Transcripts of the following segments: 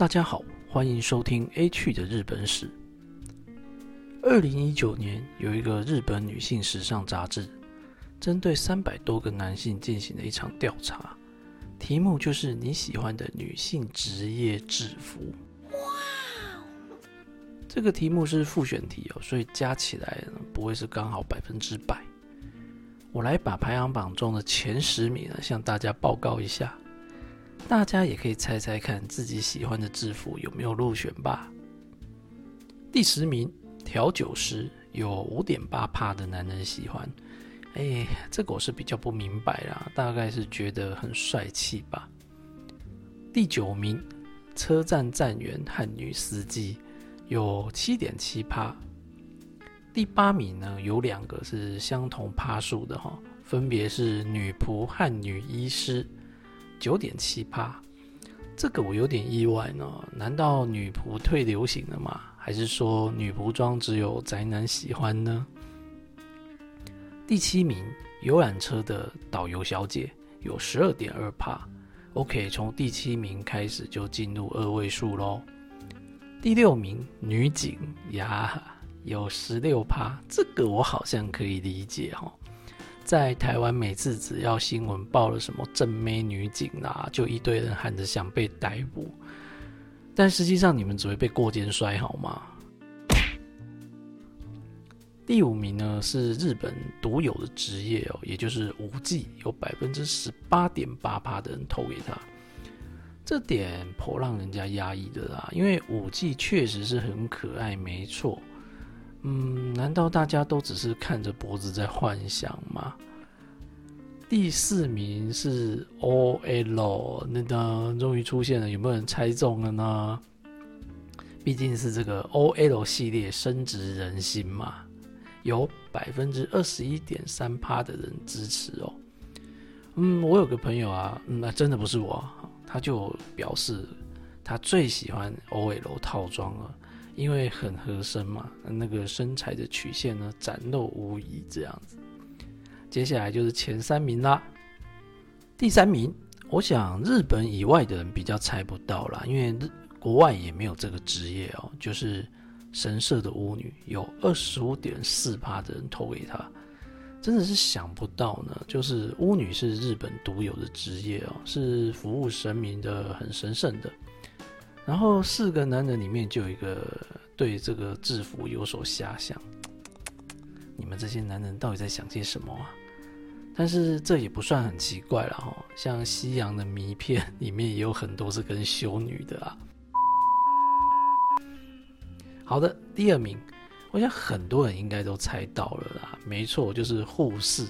大家好，欢迎收听 A 趣的日本史。二零一九年，有一个日本女性时尚杂志，针对三百多个男性进行了一场调查，题目就是你喜欢的女性职业制服。哇！这个题目是复选题哦，所以加起来不会是刚好百分之百。我来把排行榜中的前十名呢，向大家报告一下。大家也可以猜猜看自己喜欢的制服有没有入选吧。第十名，调酒师，有五点八帕的男人喜欢。哎，这个我是比较不明白啦，大概是觉得很帅气吧。第九名，车站站员和女司机，有七点七帕。第八名呢，有两个是相同趴数的哈，分别是女仆和女医师。九点七趴，这个我有点意外呢。难道女仆退流行了吗？还是说女仆装只有宅男喜欢呢？第七名，游览车的导游小姐有十二点二帕。OK，从第七名开始就进入二位数喽。第六名，女警呀，有十六趴，这个我好像可以理解哈。在台湾，每次只要新闻报了什么正妹女警啦，就一堆人喊着想被逮捕，但实际上你们只会被过肩摔，好吗？第五名呢是日本独有的职业哦，也就是舞技，有百分之十八点八趴的人投给他，这点颇让人家压抑的啦，因为舞技确实是很可爱，没错。嗯，难道大家都只是看着脖子在幻想吗？第四名是 O L，那个终于出现了，有没有人猜中了呢？毕竟是这个 O L 系列深植人心嘛，有百分之二十一点三趴的人支持哦。嗯，我有个朋友啊，那真的不是我，他就表示他最喜欢 O L 套装了。因为很合身嘛，那个身材的曲线呢展露无遗，这样子。接下来就是前三名啦。第三名，我想日本以外的人比较猜不到啦，因为日国外也没有这个职业哦。就是神社的巫女，有二十五点四趴的人投给他，真的是想不到呢。就是巫女是日本独有的职业哦，是服务神明的，很神圣的。然后四个男人里面就有一个对这个制服有所遐想，你们这些男人到底在想些什么啊？但是这也不算很奇怪了哈，像西洋的迷片里面也有很多是跟修女的啊。好的，第二名，我想很多人应该都猜到了啦，没错，就是护士。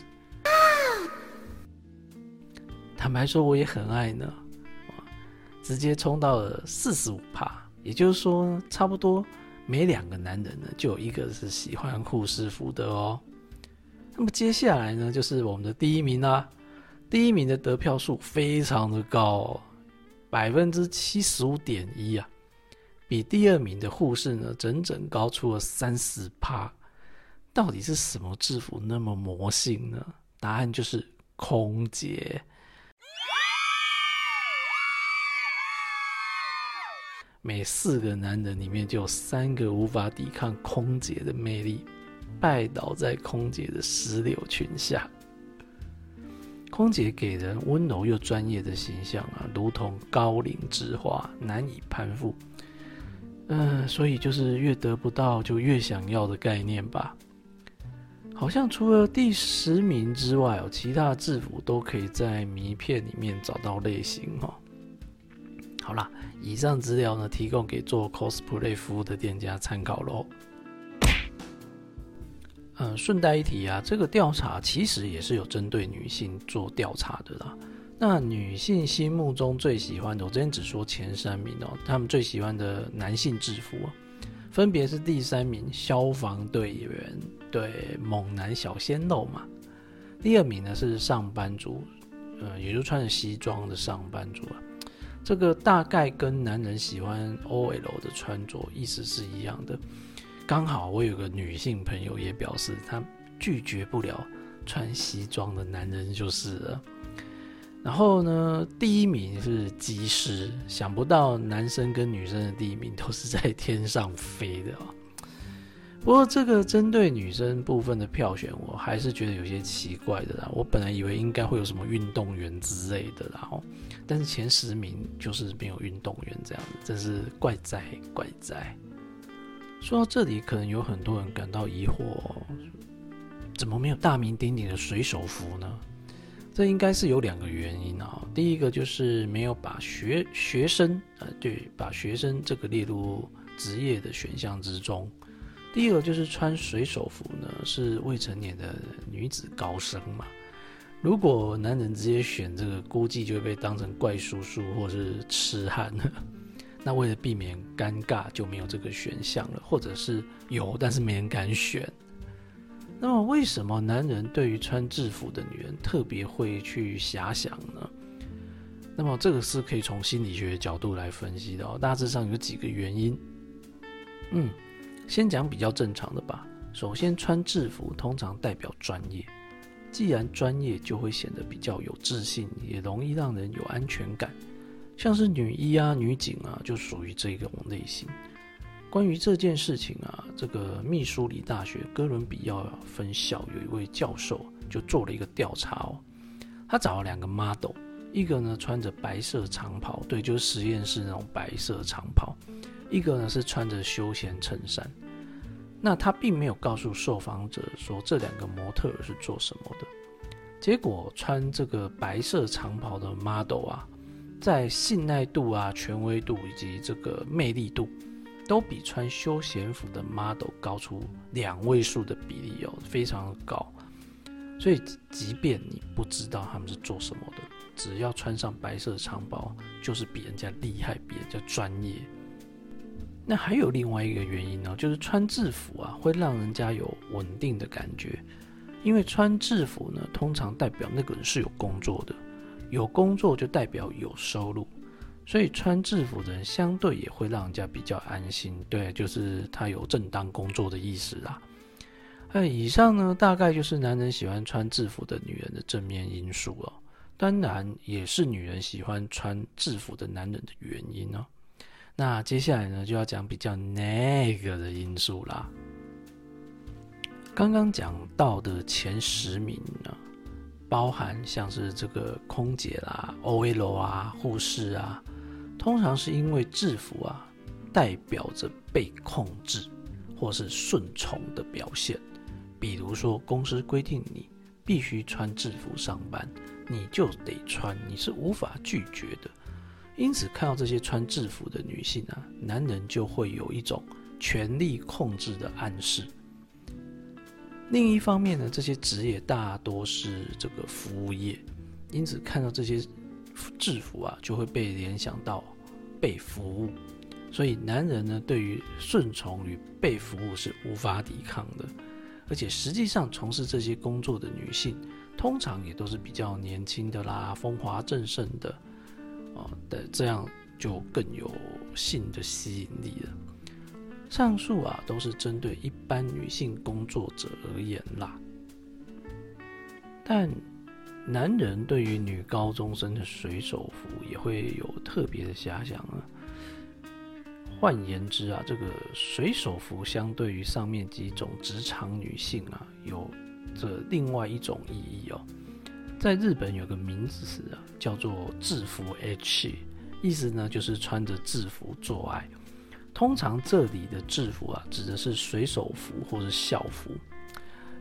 坦白说，我也很爱呢。直接冲到了四十五帕，也就是说，差不多每两个男人呢，就有一个是喜欢护士服的哦。那么接下来呢，就是我们的第一名啦。第一名的得票数非常的高，百分之七十五点一啊，比第二名的护士呢，整整高出了三十趴。到底是什么制服那么魔性呢？答案就是空姐。每四个男人里面就有三个无法抵抗空姐的魅力，拜倒在空姐的石榴裙下。空姐给人温柔又专业的形象啊，如同高岭之花，难以攀附。嗯，所以就是越得不到就越想要的概念吧。好像除了第十名之外哦，其他制服都可以在名片里面找到类型哦。好啦，以上资料呢，提供给做 cosplay 服务的店家参考喽。嗯，顺带一提啊，这个调查其实也是有针对女性做调查的啦。那女性心目中最喜欢的，我之前只说前三名哦，他们最喜欢的男性制服，分别是第三名消防队员，对，猛男小鲜肉嘛。第二名呢是上班族，呃，也就穿着西装的上班族啊。这个大概跟男人喜欢 OL 的穿着意思是一样的。刚好我有个女性朋友也表示，她拒绝不了穿西装的男人就是了。然后呢，第一名是机师，想不到男生跟女生的第一名都是在天上飞的哦。不过这个针对女生部分的票选，我还是觉得有些奇怪的啦。我本来以为应该会有什么运动员之类的啦，哦，但是前十名就是没有运动员这样子，真是怪哉怪哉。说到这里，可能有很多人感到疑惑，怎么没有大名鼎鼎的水手服呢？这应该是有两个原因啊。第一个就是没有把学学生，呃，对，把学生这个列入职业的选项之中。第二个就是穿水手服呢，是未成年的女子高升嘛。如果男人直接选这个，估计就会被当成怪叔叔或是痴汉。那为了避免尴尬，就没有这个选项了，或者是有，但是没人敢选。那么为什么男人对于穿制服的女人特别会去遐想呢？那么这个是可以从心理学角度来分析的哦。大致上有几个原因。嗯。先讲比较正常的吧。首先，穿制服通常代表专业，既然专业，就会显得比较有自信，也容易让人有安全感。像是女医啊、女警啊，就属于这种类型。关于这件事情啊，这个密苏里大学哥伦比亚分校有一位教授就做了一个调查哦，他找了两个 model，一个呢穿着白色长袍，对，就是实验室那种白色长袍。一个呢是穿着休闲衬衫，那他并没有告诉受访者说这两个模特是做什么的。结果穿这个白色长袍的 model 啊，在信赖度啊、权威度以及这个魅力度，都比穿休闲服的 model 高出两位数的比例哦，非常的高。所以即便你不知道他们是做什么的，只要穿上白色长袍，就是比人家厉害，比人家专业。那还有另外一个原因呢，就是穿制服啊，会让人家有稳定的感觉，因为穿制服呢，通常代表那个人是有工作的，有工作就代表有收入，所以穿制服的人相对也会让人家比较安心，对，就是他有正当工作的意思啦。那以上呢，大概就是男人喜欢穿制服的女人的正面因素了，当然也是女人喜欢穿制服的男人的原因呢。那接下来呢，就要讲比较那个的因素啦。刚刚讲到的前十名呢，包含像是这个空姐啦、OL 啊、护士啊，通常是因为制服啊，代表着被控制或是顺从的表现。比如说，公司规定你必须穿制服上班，你就得穿，你是无法拒绝的。因此，看到这些穿制服的女性啊，男人就会有一种权力控制的暗示。另一方面呢，这些职业大多是这个服务业，因此看到这些制服啊，就会被联想到被服务。所以，男人呢，对于顺从与被服务是无法抵抗的。而且，实际上从事这些工作的女性，通常也都是比较年轻的啦，风华正盛的。哦，的这样就更有性的吸引力了。上述啊都是针对一般女性工作者而言啦，但男人对于女高中生的水手服也会有特别的遐想啊。换言之啊，这个水手服相对于上面几种职场女性啊，有着另外一种意义哦。在日本有个名词啊，叫做制服 H，意思呢就是穿着制服做爱。通常这里的制服啊，指的是水手服或者校服。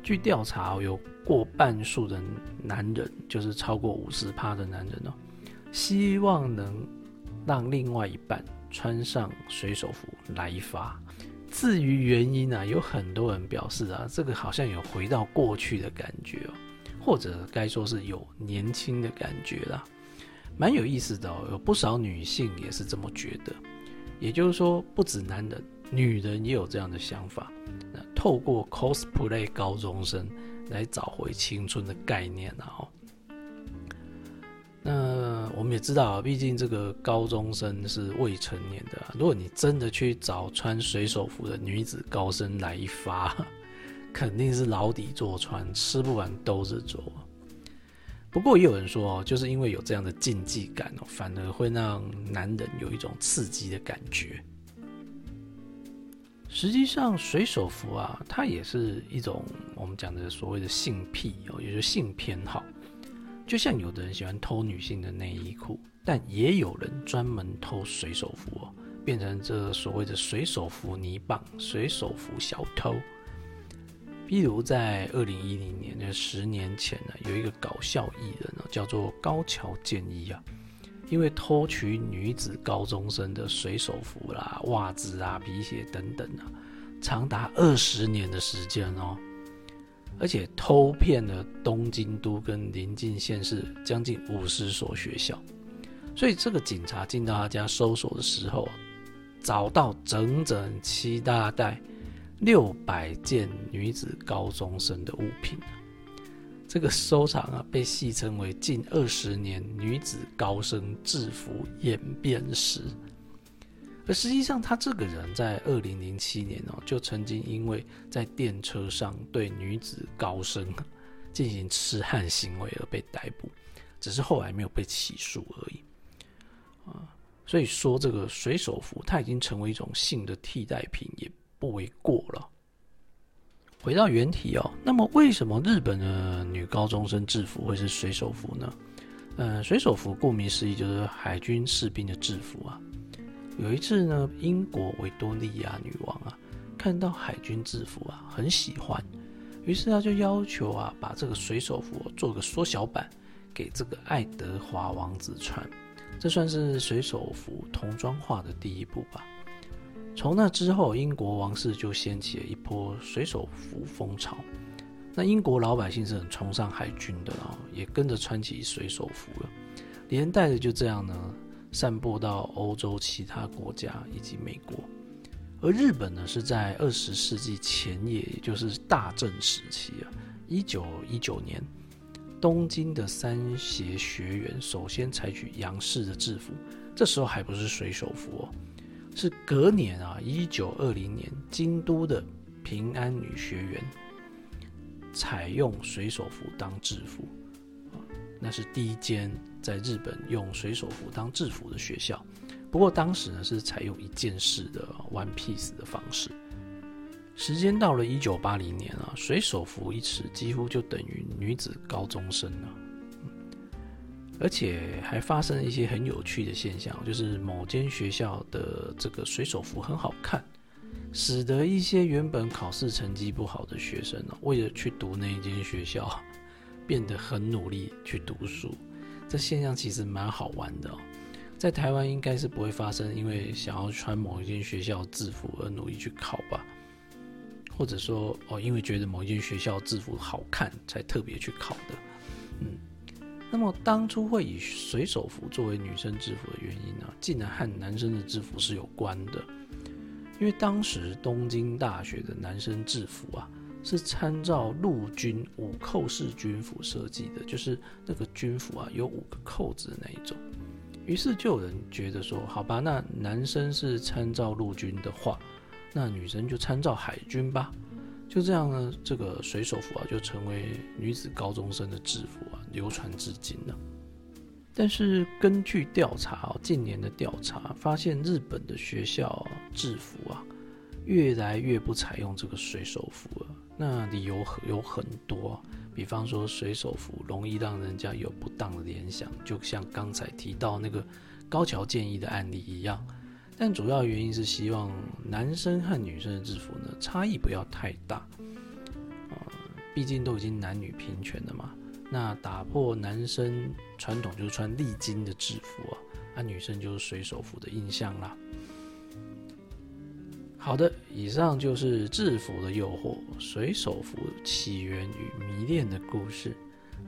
据调查，有过半数的男人，就是超过五十趴的男人哦，希望能让另外一半穿上水手服来一发。至于原因呢，有很多人表示啊，这个好像有回到过去的感觉哦。或者该说是有年轻的感觉啦，蛮有意思的。有不少女性也是这么觉得，也就是说，不止男人，女人也有这样的想法。那透过 cosplay 高中生来找回青春的概念啊！哦，那我们也知道，毕竟这个高中生是未成年的。如果你真的去找穿水手服的女子高生来一发。肯定是牢底坐穿，吃不完兜着走。不过也有人说哦，就是因为有这样的禁忌感哦，反而会让男人有一种刺激的感觉。实际上，水手服啊，它也是一种我们讲的所谓的性癖哦，也就是性偏好。就像有的人喜欢偷女性的内衣裤，但也有人专门偷水手服哦，变成这所谓的水手服泥棒、水手服小偷。譬如在二零一零年，那十年前呢，有一个搞笑艺人呢，叫做高桥健一啊，因为偷取女子高中生的水手服啦、袜子啊、皮鞋等等啊，长达二十年的时间哦，而且偷骗了东京都跟邻近县市将近五十所学校，所以这个警察进到他家搜索的时候，找到整整七大袋。六百件女子高中生的物品，这个收藏啊，被戏称为近二十年女子高生制服演变史。而实际上，他这个人在二零零七年哦，就曾经因为在电车上对女子高生进行痴汉行为而被逮捕，只是后来没有被起诉而已。啊，所以说这个水手服，它已经成为一种性的替代品，也。不为过了。回到原题哦，那么为什么日本的女高中生制服会是水手服呢？嗯，水手服顾名思义就是海军士兵的制服啊。有一次呢，英国维多利亚女王啊看到海军制服啊很喜欢，于是她就要求啊把这个水手服做个缩小版给这个爱德华王子穿，这算是水手服童装化的第一步吧。从那之后，英国王室就掀起了一波水手服风潮。那英国老百姓是很崇尚海军的啊，也跟着穿起水手服了，连带的就这样呢，散播到欧洲其他国家以及美国。而日本呢，是在二十世纪前夜，也就是大正时期啊，一九一九年，东京的三协学园首先采取洋式的制服，这时候还不是水手服哦。是隔年啊，一九二零年，京都的平安女学园采用水手服当制服，那是第一间在日本用水手服当制服的学校。不过当时呢是采用一件式的 one piece 的方式。时间到了一九八零年啊，水手服一词几乎就等于女子高中生了。而且还发生了一些很有趣的现象，就是某间学校的这个水手服很好看，使得一些原本考试成绩不好的学生呢，为了去读那间学校，变得很努力去读书。这现象其实蛮好玩的，在台湾应该是不会发生，因为想要穿某一间学校制服而努力去考吧，或者说哦，因为觉得某一间学校制服好看才特别去考的，嗯。那么当初会以水手服作为女生制服的原因呢，竟然和男生的制服是有关的。因为当时东京大学的男生制服啊，是参照陆军五扣式军服设计的，就是那个军服啊有五个扣子的那一种。于是就有人觉得说，好吧，那男生是参照陆军的话，那女生就参照海军吧。就这样呢，这个水手服啊，就成为女子高中生的制服啊，流传至今了。但是根据调查，近年的调查发现，日本的学校制服啊，越来越不采用这个水手服了。那理由有很多，比方说水手服容易让人家有不当的联想，就像刚才提到那个高桥建议的案例一样。但主要原因是希望男生和女生的制服呢差异不要太大，啊，毕竟都已经男女平权了嘛。那打破男生传统就是穿历经的制服啊，那女生就是水手服的印象啦。好的，以上就是制服的诱惑、水手服起源与迷恋的故事。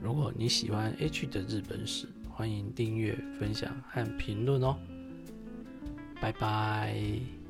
如果你喜欢 H 的日本史，欢迎订阅、分享和评论哦。拜拜。